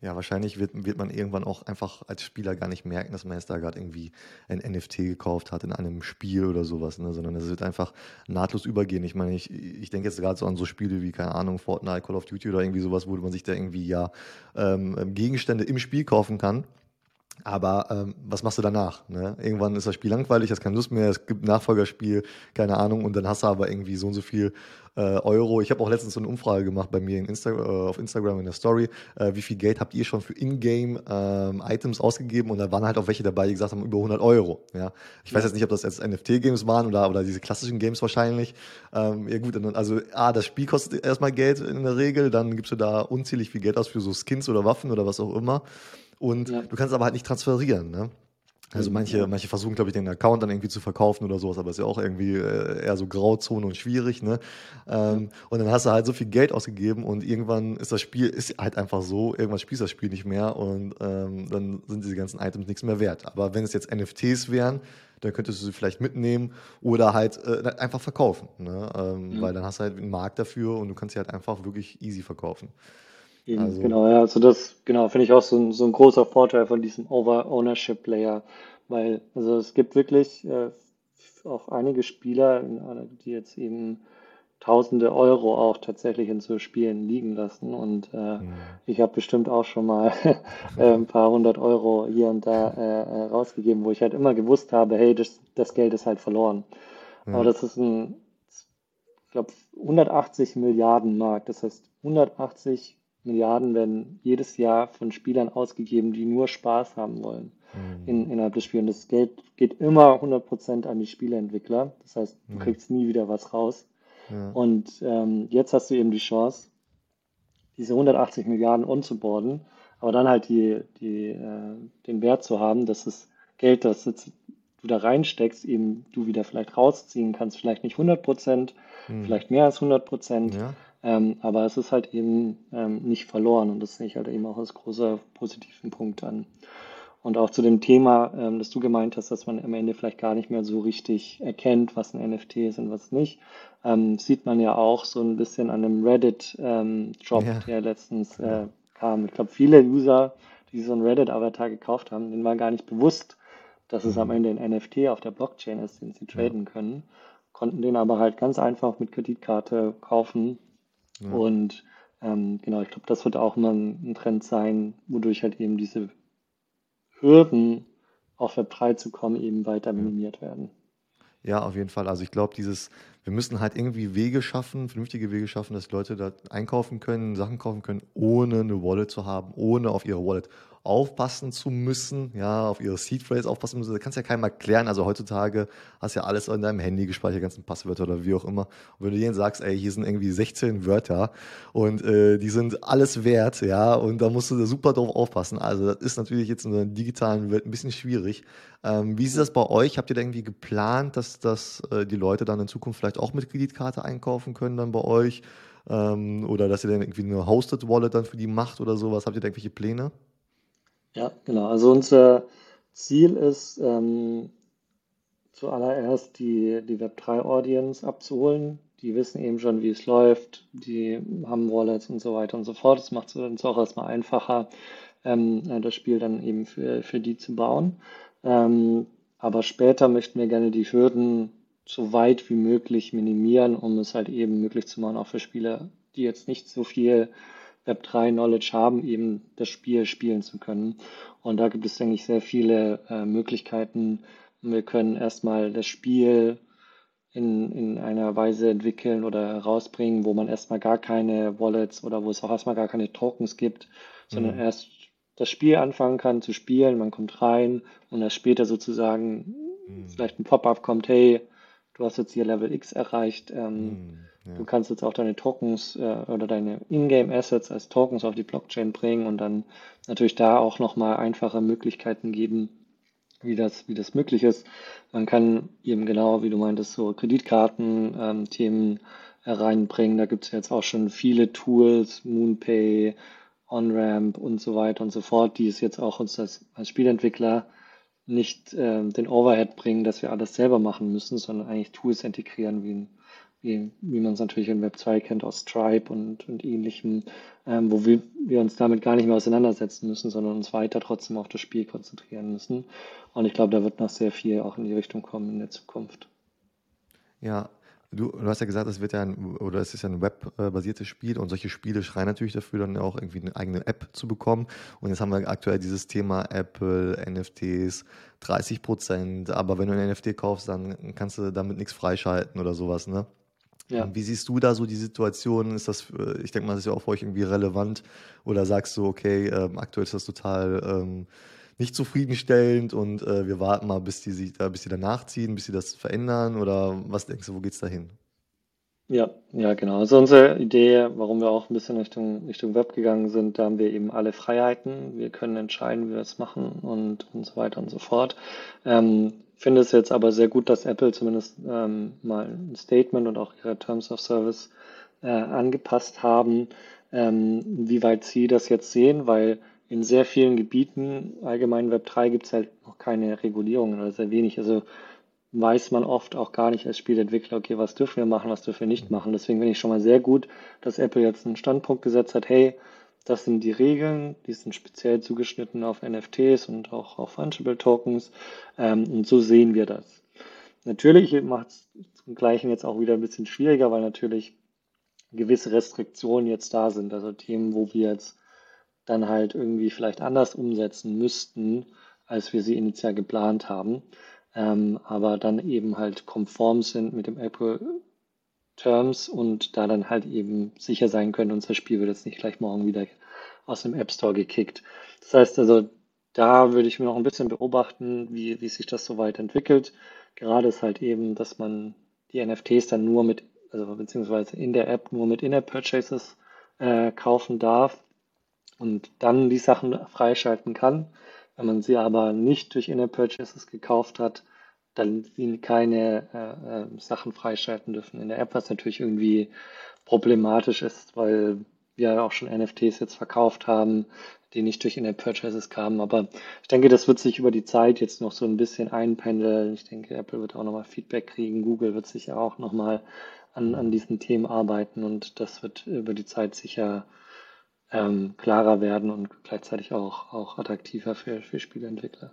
Ja, wahrscheinlich wird, wird man irgendwann auch einfach als Spieler gar nicht merken, dass man jetzt da gerade irgendwie ein NFT gekauft hat in einem Spiel oder sowas, ne? sondern es wird einfach nahtlos übergehen. Ich meine, ich, ich denke jetzt gerade so an so Spiele wie, keine Ahnung, Fortnite, Call of Duty oder irgendwie sowas, wo man sich da irgendwie ja ähm, Gegenstände im Spiel kaufen kann. Aber ähm, was machst du danach? Ne? Irgendwann ist das Spiel langweilig, hast keine Lust mehr, es gibt ein Nachfolgerspiel, keine Ahnung, und dann hast du aber irgendwie so und so viel äh, Euro. Ich habe auch letztens so eine Umfrage gemacht bei mir in Insta äh, auf Instagram in der Story, äh, wie viel Geld habt ihr schon für Ingame-Items ausgegeben? Und da waren halt auch welche dabei, die gesagt haben, über 100 Euro. Ja? Ich weiß jetzt nicht, ob das jetzt NFT-Games waren oder, oder diese klassischen Games wahrscheinlich. Ähm, ja gut, dann- also A, das Spiel kostet erstmal Geld in der Regel, dann gibst du da unzählig viel Geld aus für so Skins oder Waffen oder was auch immer. Und ja, du kannst aber halt nicht transferieren, ne? Also eben, manche, manche versuchen, glaube ich, den Account dann irgendwie zu verkaufen oder sowas, aber ist ja auch irgendwie äh, eher so Grauzone und schwierig, ne? Ähm, und dann hast du halt so viel Geld ausgegeben und irgendwann ist das Spiel, ist halt einfach so, irgendwann spielst du das Spiel nicht mehr und ähm, dann sind diese ganzen Items nichts mehr wert. Aber wenn es jetzt NFTs wären, dann könntest du sie vielleicht mitnehmen oder halt äh, einfach verkaufen, ne? Ähm, ja. weil dann hast du halt einen Markt dafür und du kannst sie halt einfach wirklich easy verkaufen. Eben, Also, genau, ja, also das, genau, finde ich auch so ein, so ein großer Vorteil von diesem Over-Ownership Layer, weil, also es gibt wirklich äh, auch einige Spieler, äh, die jetzt eben Tausende Euro auch tatsächlich in so Spielen liegen lassen und äh, mh, ich habe bestimmt auch schon mal äh, ein paar hundert Euro hier und da äh, äh, rausgegeben, wo ich halt immer gewusst habe, hey, das, das Geld ist halt verloren. Aber ja, das ist ein, ich glaube, 180 Milliarden Markt. Das heißt, 180 Milliarden werden jedes Jahr von Spielern ausgegeben, die nur Spaß haben wollen in, mh, innerhalb des Spiels. Und das Geld geht immer 100% an die Spieleentwickler. Das heißt, du ja, kriegst nie wieder was raus. ja, Und ähm, jetzt hast du eben die Chance, diese 180 Milliarden onzuboarden, aber dann halt die, die, äh, den Wert zu haben, dass das Geld, das jetzt du da reinsteckst, eben du wieder vielleicht rausziehen kannst. Vielleicht nicht 100 Prozent, mh, vielleicht mehr als 100 Prozent, ja, ähm, aber es ist halt eben ähm, nicht verloren und das sehe ich halt eben auch als großer positiven Punkt an. Und auch zu dem Thema, ähm, das du gemeint hast, dass man am Ende vielleicht gar nicht mehr so richtig erkennt, was ein NFT ist und was nicht, ähm, sieht man ja auch so ein bisschen an einem Reddit-Drop, ja, der letztens äh, kam. Ich glaube, viele User, die so einen Reddit-Avatar gekauft haben, denen war gar nicht bewusst, dass es am mh, Ende ein NFT auf der Blockchain ist, den sie traden können, konnten den aber halt ganz einfach mit Kreditkarte kaufen ja, und ähm, genau, ich glaube, das wird auch mal ein, ein Trend sein, wodurch halt eben diese Hürden auf Web 3 zu kommen eben weiter minimiert werden. Ja, auf jeden Fall. Also ich glaube, dieses, wir müssen halt irgendwie Wege schaffen, vernünftige Wege schaffen, dass Leute da einkaufen können, Sachen kaufen können, ohne eine Wallet zu haben, ohne auf ihre Wallet aufpassen zu müssen, ja, auf ihre Seed Phrase aufpassen müssen. Da kannst ja keinem erklären. Also heutzutage hast du ja alles in deinem Handy gespeichert, ganzen Passwörter oder wie auch immer. Und wenn du denen sagst, ey, hier sind irgendwie 16 Wörter und äh, die sind alles wert, ja, und da musst du da super drauf aufpassen. Also das ist natürlich jetzt in der digitalen Welt ein bisschen schwierig. Ähm, wie ist das bei euch? Habt ihr da irgendwie geplant, dass, dass äh, die Leute dann in Zukunft vielleicht auch mit Kreditkarte einkaufen können dann bei euch? Ähm, oder dass ihr dann irgendwie eine Hosted Wallet dann für die macht oder sowas? Habt ihr da irgendwelche Pläne? Ja, genau. Also unser Ziel ist, ähm, zuallererst die, die Web3-Audience abzuholen. Die wissen eben schon, wie es läuft, die haben Wallets und so weiter und so fort. Das macht es uns auch erstmal einfacher, ähm, äh, das Spiel dann eben für, für die zu bauen. Ähm, aber später möchten wir gerne die Hürden so weit wie möglich minimieren, um es halt eben möglich zu machen, auch für Spieler, die jetzt nicht so viel Web3-Knowledge haben, eben das Spiel spielen zu können. Und da gibt es, eigentlich sehr viele äh, Möglichkeiten. Wir können erstmal das Spiel in, in einer Weise entwickeln oder herausbringen, wo man erstmal gar keine Wallets oder wo es auch erstmal gar keine Tokens gibt, sondern mhm. erst das Spiel anfangen kann zu spielen, man kommt rein und erst später sozusagen mhm. vielleicht ein Pop-up kommt, hey, du hast jetzt hier Level X erreicht, ähm, mhm. Ja. Du kannst jetzt auch deine Tokens äh, oder deine Ingame Assets als Tokens auf die Blockchain bringen und dann natürlich da auch nochmal einfache Möglichkeiten geben, wie das, wie das möglich ist. Man kann eben genau, wie du meintest, so Kreditkarten-Themen ähm, reinbringen. Da gibt es jetzt auch schon viele Tools, MoonPay, OnRamp und so weiter und so fort, die es jetzt auch uns als, als Spielentwickler nicht äh, den Overhead bringen, dass wir alles selber machen müssen, sondern eigentlich Tools integrieren wie wie, wie man es natürlich in Web 2 kennt aus Stripe und, und ähnlichem, ähm, wo wir, wir uns damit gar nicht mehr auseinandersetzen müssen, sondern uns weiter trotzdem auf das Spiel konzentrieren müssen. Und ich glaube, da wird noch sehr viel auch in die Richtung kommen in der Zukunft. Ja, Du, du, hast ja gesagt, es wird ja ein, oder es ist ja ein webbasiertes Spiel und solche Spiele schreien natürlich dafür, dann auch irgendwie eine eigene App zu bekommen. Und jetzt haben wir aktuell dieses Thema Apple, NFTs, 30 Prozent, aber wenn du ein NFT kaufst, dann kannst du damit nichts freischalten oder sowas, ne? Ja. Wie siehst du da so die Situation? Ist das, ich denke mal, das ist ja auch für euch irgendwie relevant. Oder sagst du, okay, ähm, aktuell ist das total ähm, nicht zufriedenstellend und äh, wir warten mal, bis die sich da, bis die danach ziehen, bis sie das verändern? Oder was denkst du, wo geht's da hin? Ja, ja, genau. Also unsere Idee, warum wir auch ein bisschen Richtung, Richtung Web gegangen sind, da haben wir eben alle Freiheiten. Wir können entscheiden, wie wir es machen und, und so weiter und so fort. Ähm, finde es jetzt aber sehr gut, dass Apple zumindest ähm, mal ein Statement und auch ihre Terms of Service äh, angepasst haben, ähm, wie weit sie das jetzt sehen, weil in sehr vielen Gebieten, allgemein Web 3, gibt es halt noch keine Regulierungen oder sehr wenig. Also weiß man oft auch gar nicht als Spielentwickler, okay, was dürfen wir machen, was dürfen wir nicht machen. Deswegen finde ich schon mal sehr gut, dass Apple jetzt einen Standpunkt gesetzt hat, hey, das sind die Regeln, die sind speziell zugeschnitten auf NFTs und auch auf Fungible Tokens. Ähm, und so sehen wir das. Natürlich macht es zum Gleichen jetzt auch wieder ein bisschen schwieriger, weil natürlich gewisse Restriktionen jetzt da sind. Also Themen, wo wir jetzt dann halt irgendwie vielleicht anders umsetzen müssten, als wir sie initial geplant haben. Ähm, aber dann eben halt konform sind mit dem Apple Terms und da dann halt eben sicher sein können, unser Spiel wird jetzt nicht gleich morgen wieder aus dem App Store gekickt. Das heißt also, da würde ich mir noch ein bisschen beobachten, wie, wie sich das so weit entwickelt. Gerade ist halt eben, dass man die NFTs dann nur mit, also beziehungsweise in der App nur mit In-App-Purchases äh, kaufen darf und dann die Sachen freischalten kann. Wenn man sie aber nicht durch In-App-Purchases gekauft hat, dann sie keine äh, äh, Sachen freischalten dürfen in der App, was natürlich irgendwie problematisch ist, weil wir auch schon NFTs jetzt verkauft haben, die nicht durch In-App-Purchases kamen. Aber ich denke, das wird sich über die Zeit jetzt noch so ein bisschen einpendeln. Ich denke, Apple wird auch nochmal Feedback kriegen. Google wird sicher auch nochmal an, an diesen Themen arbeiten und das wird über die Zeit sicher ähm, klarer werden und gleichzeitig auch, auch attraktiver für, für Spieleentwickler.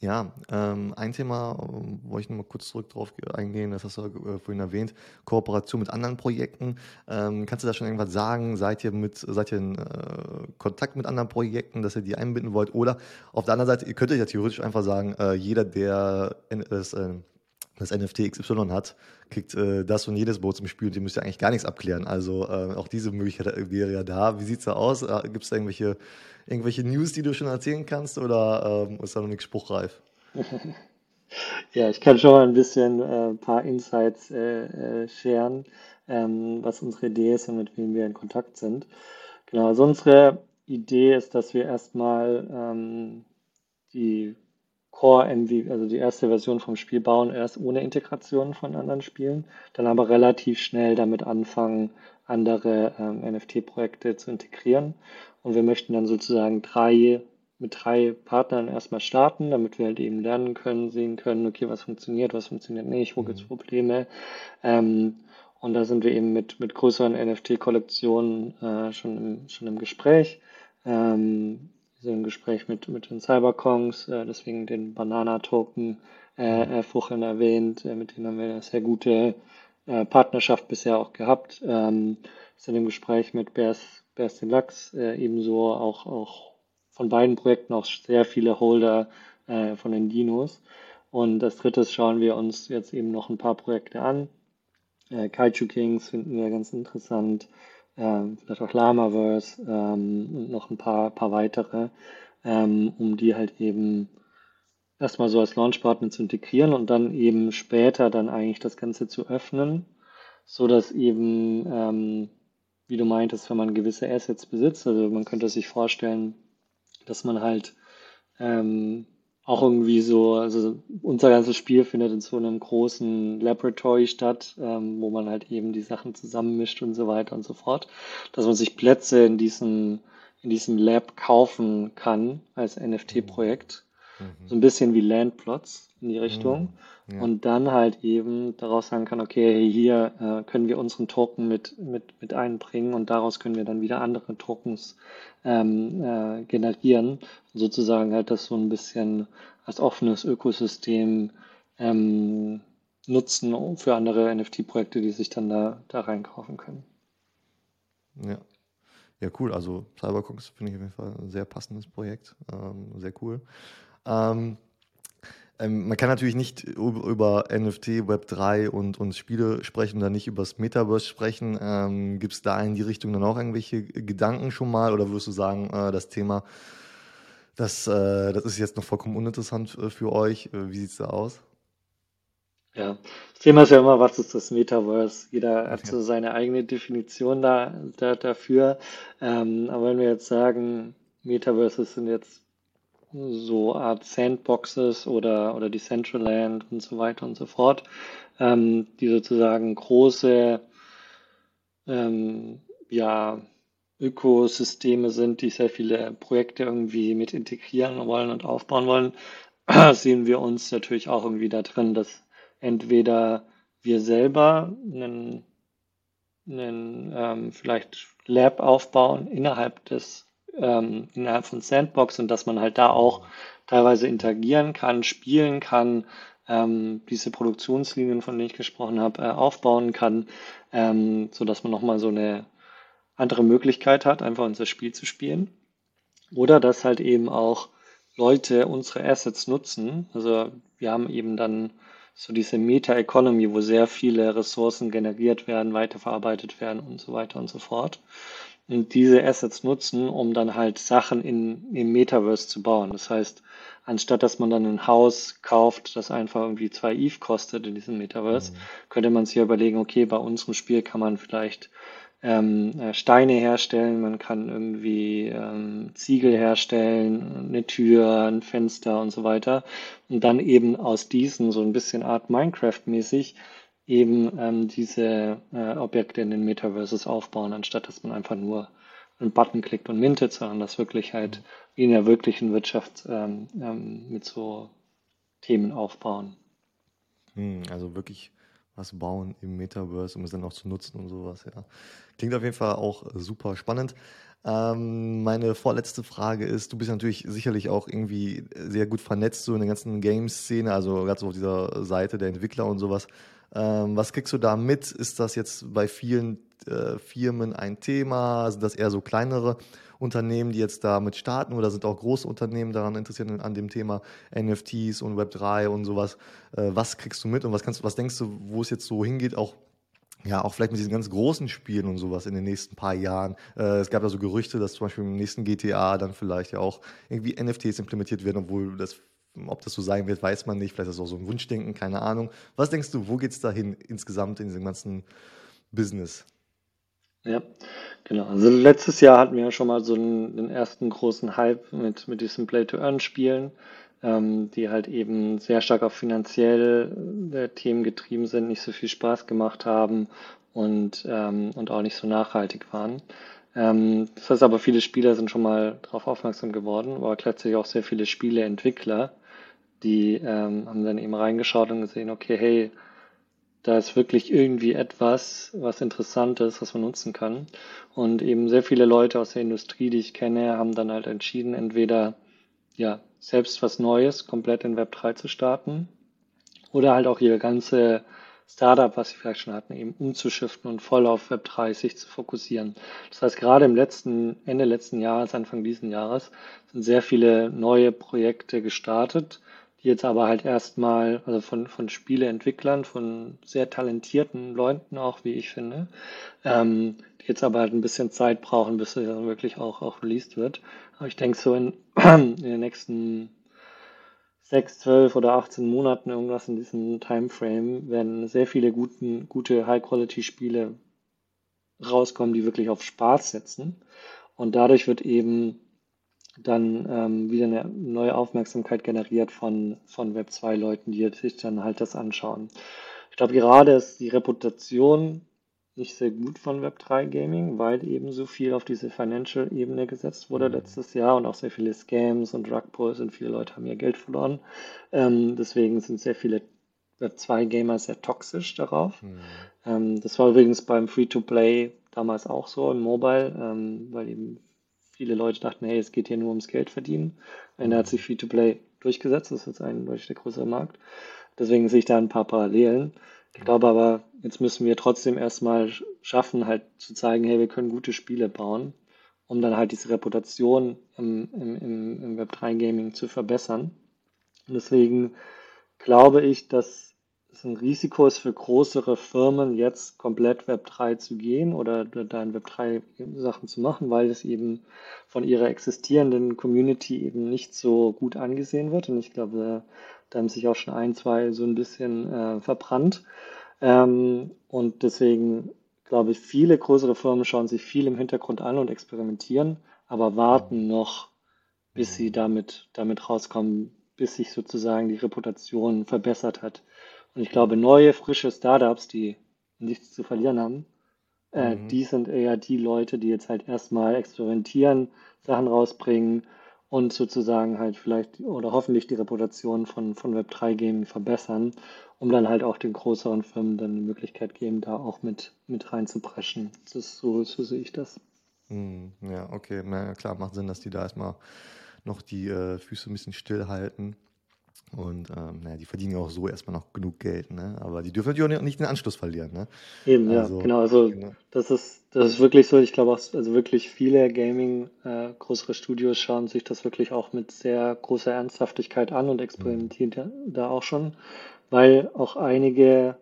Ja, ähm, ein Thema, wo ich nochmal kurz zurück drauf eingehen, das hast du äh, vorhin erwähnt, Kooperation mit anderen Projekten. Ähm, kannst du da schon irgendwas sagen? Seid ihr mit, seid ihr in äh, Kontakt mit anderen Projekten, dass ihr die einbinden wollt? Oder auf der anderen Seite, ihr könnt ja theoretisch einfach sagen, äh, jeder, der in, das, NFT XY hat, kriegt äh, das und jedes Boot zum Spiel und ihr müsst ja eigentlich gar nichts abklären. Also äh, auch diese Möglichkeit wäre ja da. Wie sieht's da aus? Äh, Gibt es irgendwelche, irgendwelche News, die du schon erzählen kannst oder ähm, ist da noch nichts spruchreif? Ja, ich kann schon mal ein bisschen ein äh, paar Insights äh, sharen, ähm, was unsere Idee ist und mit wem wir in Kontakt sind. Genau, also unsere Idee ist, dass wir erstmal ähm, die Core MVP, also die erste Version vom Spiel bauen, erst ohne Integration von anderen Spielen, dann aber relativ schnell damit anfangen, andere ähm, NFT-Projekte zu integrieren. Und wir möchten dann sozusagen drei mit drei Partnern erstmal starten, damit wir halt eben lernen können, sehen können, okay, was funktioniert, was funktioniert nicht, wo mhm. gibt es Probleme. Ähm, und da sind wir eben mit, mit größeren NFT-Kollektionen äh, schon, im, schon im Gespräch. Ähm, sind im Gespräch mit, mit den Cyberkongs, äh, deswegen den Banana-Token äh, mhm. äh, vorhin erwähnt, äh, mit denen haben wir eine sehr gute äh, Partnerschaft bisher auch gehabt. Ähm, sind im Gespräch mit Bears, Bears Deluxe, äh, ebenso auch, auch von beiden Projekten auch sehr viele Holder äh, von den Dinos. Und als drittes schauen wir uns jetzt eben noch ein paar Projekte an. Äh, Kaiju Kings finden wir ganz interessant, ähm, vielleicht auch Lamaverse ähm, und noch ein paar, paar weitere, ähm, um die halt eben erstmal so als Launchpartner zu integrieren und dann eben später dann eigentlich das Ganze zu öffnen, so dass eben, ähm, wie du meintest, wenn man gewisse Assets besitzt, also man könnte sich vorstellen, dass man halt ähm, auch irgendwie so, also unser ganzes Spiel findet in so einem großen Laboratory statt, ähm, wo man halt eben die Sachen zusammenmischt und so weiter und so fort, dass man sich Plätze in diesem, in diesem Lab kaufen kann als NFT-Projekt. Mhm. So ein bisschen wie Landplots in die Richtung. Mhm. Ja. Und dann halt eben daraus sagen kann, okay, hier äh, können wir unseren Token mit, mit, mit einbringen und daraus können wir dann wieder andere Tokens ähm, äh, generieren. Sozusagen halt das so ein bisschen als offenes Ökosystem ähm, nutzen für andere NFT-Projekte, die sich dann da, da reinkaufen können. Ja. Ja, cool. Also Cyberconks finde ich auf jeden Fall ein sehr passendes Projekt. Ähm, sehr cool. Ähm, ähm, man kann natürlich nicht über NFT, Web 3 und, und Spiele sprechen dann nicht über das Metaverse sprechen. Ähm, Gibt es da in die Richtung dann auch irgendwelche Gedanken schon mal oder würdest du sagen, äh, das Thema, das, äh, das ist jetzt noch vollkommen uninteressant äh, für euch? Äh, wie sieht es da aus? Ja, das Thema ist ja immer, was ist das Metaverse? Jeder hat so seine eigene Definition da, da dafür. Ähm, aber wenn wir jetzt sagen, Metaverses sind jetzt so Art Sandboxes oder, oder Decentraland und so weiter und so fort, ähm, die sozusagen große ähm, ja, Ökosysteme sind, die sehr viele Projekte irgendwie mit integrieren wollen und aufbauen wollen, sehen wir uns natürlich auch irgendwie da drin, dass entweder wir selber einen, einen ähm, vielleicht Lab aufbauen innerhalb des ähm, innerhalb von Sandbox und dass man halt da auch teilweise interagieren kann, spielen kann, ähm, diese Produktionslinien, von denen ich gesprochen habe, äh, aufbauen kann, ähm, so dass man nochmal so eine andere Möglichkeit hat, einfach unser Spiel zu spielen. Oder dass halt eben auch Leute unsere Assets nutzen. Also wir haben eben dann so diese Meta-Economy, wo sehr viele Ressourcen generiert werden, weiterverarbeitet werden und so weiter und so fort und diese Assets nutzen, um dann halt Sachen in, im Metaverse zu bauen. Das heißt, anstatt dass man dann ein Haus kauft, das einfach irgendwie zwei ETH kostet in diesem Metaverse, mhm. könnte man sich überlegen, okay, bei unserem Spiel kann man vielleicht ähm, äh, Steine herstellen, man kann irgendwie ähm, Ziegel herstellen, eine Tür, ein Fenster und so weiter. Und dann eben aus diesen so ein bisschen Art Minecraft-mäßig eben ähm, diese äh, Objekte in den Metaverses aufbauen, anstatt dass man einfach nur einen Button klickt und mintet, sondern das wirklich halt wie in der wirklichen Wirtschaft ähm, ähm, mit so Themen aufbauen. Hm, also wirklich was bauen im Metaverse, um es dann auch zu nutzen und sowas, ja. Klingt auf jeden Fall auch super spannend. Ähm, meine vorletzte Frage ist, du bist natürlich sicherlich auch irgendwie sehr gut vernetzt so in der ganzen Games-Szene, also ganz auf dieser Seite der Entwickler und sowas. Ähm, was kriegst du da mit? Ist das jetzt bei vielen äh, Firmen ein Thema? Sind das eher so kleinere Unternehmen, die jetzt damit starten oder sind auch große Unternehmen daran interessiert an dem Thema NFTs und Web3 und sowas. Äh, was kriegst du mit und was kannst was denkst du, wo es jetzt so hingeht, auch ja, auch vielleicht mit diesen ganz großen Spielen und sowas in den nächsten paar Jahren. Äh, es gab ja so Gerüchte, dass zum Beispiel im nächsten GTA dann vielleicht ja auch irgendwie NFTs implementiert werden, obwohl das ob das so sein wird, weiß man nicht. Vielleicht ist das auch so ein Wunschdenken, keine Ahnung. Was denkst du, wo geht es dahin insgesamt in diesem ganzen Business? Ja, genau. Also letztes Jahr hatten wir ja schon mal so einen, den ersten großen Hype mit, mit diesen Play-to-Earn-Spielen, ähm, die halt eben sehr stark auf finanzielle äh, Themen getrieben sind, nicht so viel Spaß gemacht haben und, ähm, und auch nicht so nachhaltig waren. Ähm, das heißt aber, viele Spieler sind schon mal darauf aufmerksam geworden, aber gleichzeitig auch sehr viele Spieleentwickler, die ähm, haben dann eben reingeschaut und gesehen, okay, hey, da ist wirklich irgendwie etwas, was interessant ist, was man nutzen kann. Und eben sehr viele Leute aus der Industrie, die ich kenne, haben dann halt entschieden, entweder ja selbst was Neues komplett in Web 3 zu starten oder halt auch ihre ganze Startup, was sie vielleicht schon hatten, eben umzuschiften und voll auf Web 3 sich zu fokussieren. Das heißt, gerade im letzten, Ende letzten Jahres, Anfang diesen Jahres, sind sehr viele neue Projekte gestartet, die jetzt aber halt erstmal, also von, von Spieleentwicklern, von sehr talentierten Leuten auch, wie ich finde, ähm, jetzt aber halt ein bisschen Zeit brauchen, bis es dann wirklich auch, auch released wird. Aber ich denke so in, in den nächsten sechs, zwölf oder 18 Monaten irgendwas in diesem Timeframe werden sehr viele guten, gute High-Quality-Spiele rauskommen, die wirklich auf Spaß setzen. Und dadurch wird eben dann ähm, wieder eine neue Aufmerksamkeit generiert von, von Web 2-Leuten, die sich dann halt das anschauen. Ich glaube, gerade ist die Reputation nicht sehr gut von Web3 Gaming, weil eben so viel auf diese Financial-Ebene gesetzt wurde mhm. letztes Jahr und auch sehr viele Scams und Rugpulls und viele Leute haben ihr Geld verloren. Ähm, deswegen sind sehr viele Web2 Gamer sehr toxisch darauf. Mhm. Ähm, das war übrigens beim Free-to-Play damals auch so im Mobile, ähm, weil eben viele Leute dachten, hey, es geht hier nur ums Geld verdienen. Am hat sich Free-to-Play durchgesetzt, das ist jetzt eindeutig der größere Markt. Deswegen sehe ich da ein paar Parallelen. Ich glaube aber, jetzt müssen wir trotzdem erstmal schaffen, halt zu zeigen, hey, wir können gute Spiele bauen, um dann halt diese Reputation im, im, im Web3-Gaming zu verbessern. Und deswegen glaube ich, dass es ein Risiko ist für größere Firmen, jetzt komplett Web3 zu gehen oder da in Web3 Sachen zu machen, weil es eben von ihrer existierenden Community eben nicht so gut angesehen wird. Und ich glaube, da haben sich auch schon ein, zwei so ein bisschen äh, verbrannt. Ähm, und deswegen glaube ich, viele größere Firmen schauen sich viel im Hintergrund an und experimentieren, aber warten noch, bis sie damit, damit rauskommen, bis sich sozusagen die Reputation verbessert hat. Und ich glaube, neue, frische Startups, die nichts zu verlieren haben, äh, mhm. die sind eher die Leute, die jetzt halt erstmal experimentieren, Sachen rausbringen und sozusagen halt vielleicht oder hoffentlich die Reputation von, von Web3 Gaming verbessern, um dann halt auch den größeren Firmen dann die Möglichkeit geben, da auch mit, mit reinzupreschen. Das so, so sehe ich das. Mhm. Ja, okay, na, klar, macht Sinn, dass die da erstmal noch die äh, Füße ein bisschen stillhalten. Und ähm, naja, die verdienen ja auch so erstmal noch genug Geld, ne? Aber die dürfen natürlich auch nicht den Anschluss verlieren, ne? Eben, also, ja, genau. Also genau. das ist das ist wirklich so. Ich glaube auch, also wirklich viele Gaming äh, größere Studios schauen sich das wirklich auch mit sehr großer Ernsthaftigkeit an und experimentieren mhm. da auch schon, weil auch einige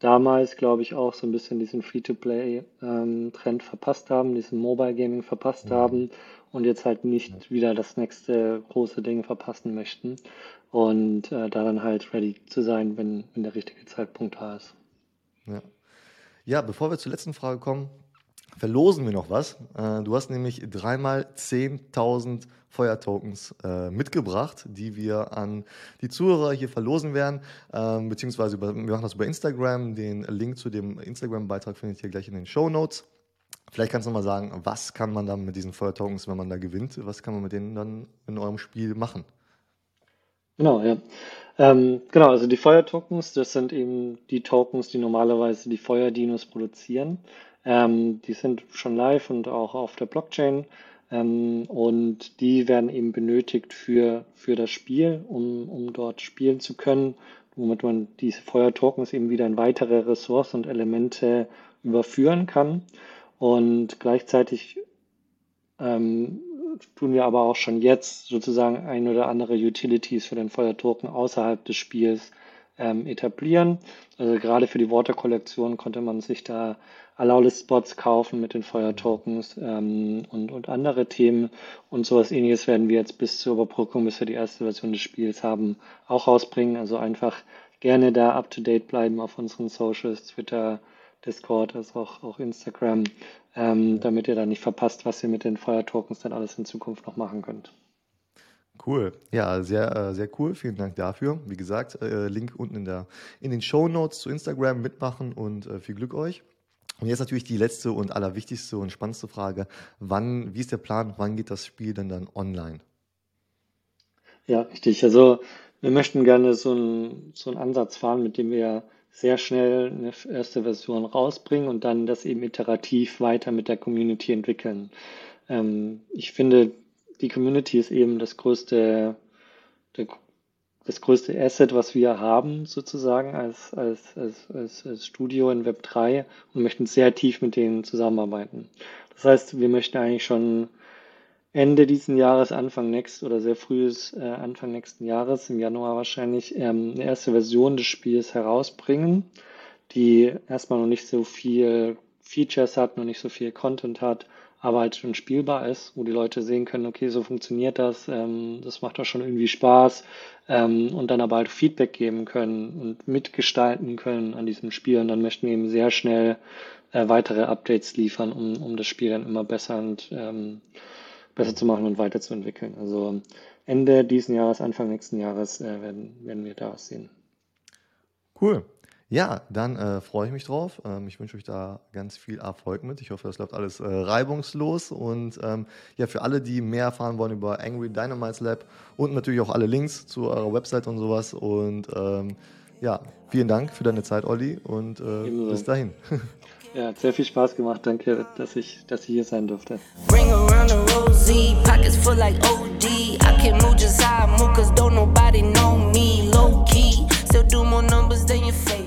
damals, glaube ich, auch so ein bisschen diesen Free-to-Play-Trend ähm, verpasst haben, diesen Mobile Gaming verpasst mhm. haben und jetzt halt nicht wieder das nächste große Ding verpassen möchten und äh, da dann halt ready zu sein, wenn, wenn der richtige Zeitpunkt da ist. Ja. ja, bevor wir zur letzten Frage kommen, verlosen wir noch was. Äh, du hast nämlich dreimal 10.000 Feuertokens äh, mitgebracht, die wir an die Zuhörer hier verlosen werden, ähm, beziehungsweise über, wir machen das über Instagram. Den Link zu dem Instagram-Beitrag findet ihr gleich in den Show Notes. Vielleicht kannst du mal sagen, was kann man dann mit diesen Feuertokens, wenn man da gewinnt, was kann man mit denen dann in eurem Spiel machen? Genau, ja. Ähm, genau, also die Feuertokens, das sind eben die Tokens, die normalerweise die Feuerdinos produzieren. Ähm, die sind schon live und auch auf der Blockchain. Ähm, und die werden eben benötigt für, für das Spiel, um, um dort spielen zu können, womit man diese Feuertokens eben wieder in weitere Ressourcen und Elemente überführen kann. Und gleichzeitig ähm, tun wir aber auch schon jetzt sozusagen ein oder andere Utilities für den Feuertoken außerhalb des Spiels ähm, etablieren. Also gerade für die Water-Kollektion konnte man sich da Allowlist-Spots kaufen mit den Feuertokens ähm, und, und andere Themen. Und sowas ähnliches werden wir jetzt bis zur Überbrückung, bis wir die erste Version des Spiels haben, auch rausbringen. Also einfach gerne da up-to-date bleiben auf unseren Socials, Twitter, Discord, also auch, auch Instagram, ähm, damit ihr da nicht verpasst, was ihr mit den Feuertokens dann alles in Zukunft noch machen könnt. Cool. Ja, sehr, äh, sehr cool. Vielen Dank dafür. Wie gesagt, äh, Link unten in, der, in den Show Notes zu Instagram mitmachen und äh, viel Glück euch. Und jetzt natürlich die letzte und allerwichtigste und spannendste Frage. Wann, wie ist der Plan? Wann geht das Spiel denn dann online? Ja, richtig. Also wir möchten gerne so einen, so einen Ansatz fahren, mit dem wir sehr schnell eine erste Version rausbringen und dann das eben iterativ weiter mit der Community entwickeln. Ähm, ich finde, die Community ist eben das größte, der, das größte Asset, was wir haben, sozusagen, als, als, als, als, Studio in Web 3 und möchten sehr tief mit denen zusammenarbeiten. Das heißt, wir möchten eigentlich schon Ende diesen Jahres, Anfang nächsten oder sehr frühes äh, Anfang nächsten Jahres, im Januar wahrscheinlich, ähm, eine erste Version des Spiels herausbringen, die erstmal noch nicht so viel Features hat, noch nicht so viel Content hat, aber halt schon spielbar ist, wo die Leute sehen können, okay, so funktioniert das, ähm, das macht doch schon irgendwie Spaß ähm, und dann aber halt Feedback geben können und mitgestalten können an diesem Spiel. Und dann möchten wir eben sehr schnell äh, weitere Updates liefern, um, um das Spiel dann immer besser und ähm, besser zu machen und weiterzuentwickeln. Also Ende diesen Jahres, Anfang nächsten Jahres äh, werden, werden wir da was sehen. Cool. Ja, dann äh, freue ich mich drauf. Ähm, ich wünsche euch da ganz viel Erfolg mit. Ich hoffe, das läuft alles äh, reibungslos. Und ähm, ja, für alle, die mehr erfahren wollen über Angry Dynamites Lab und natürlich auch alle Links zu eurer Website und sowas. Und ähm, ja, vielen Dank für deine Zeit, Olli. Und äh, bis dahin. Ja, hat sehr viel Spaß gemacht. Danke, dass ich, dass ich hier sein durfte. Ring around the rosy, pockets full like OD. I can move just how I move, cause don't nobody know me. Low key, still do more numbers than your face.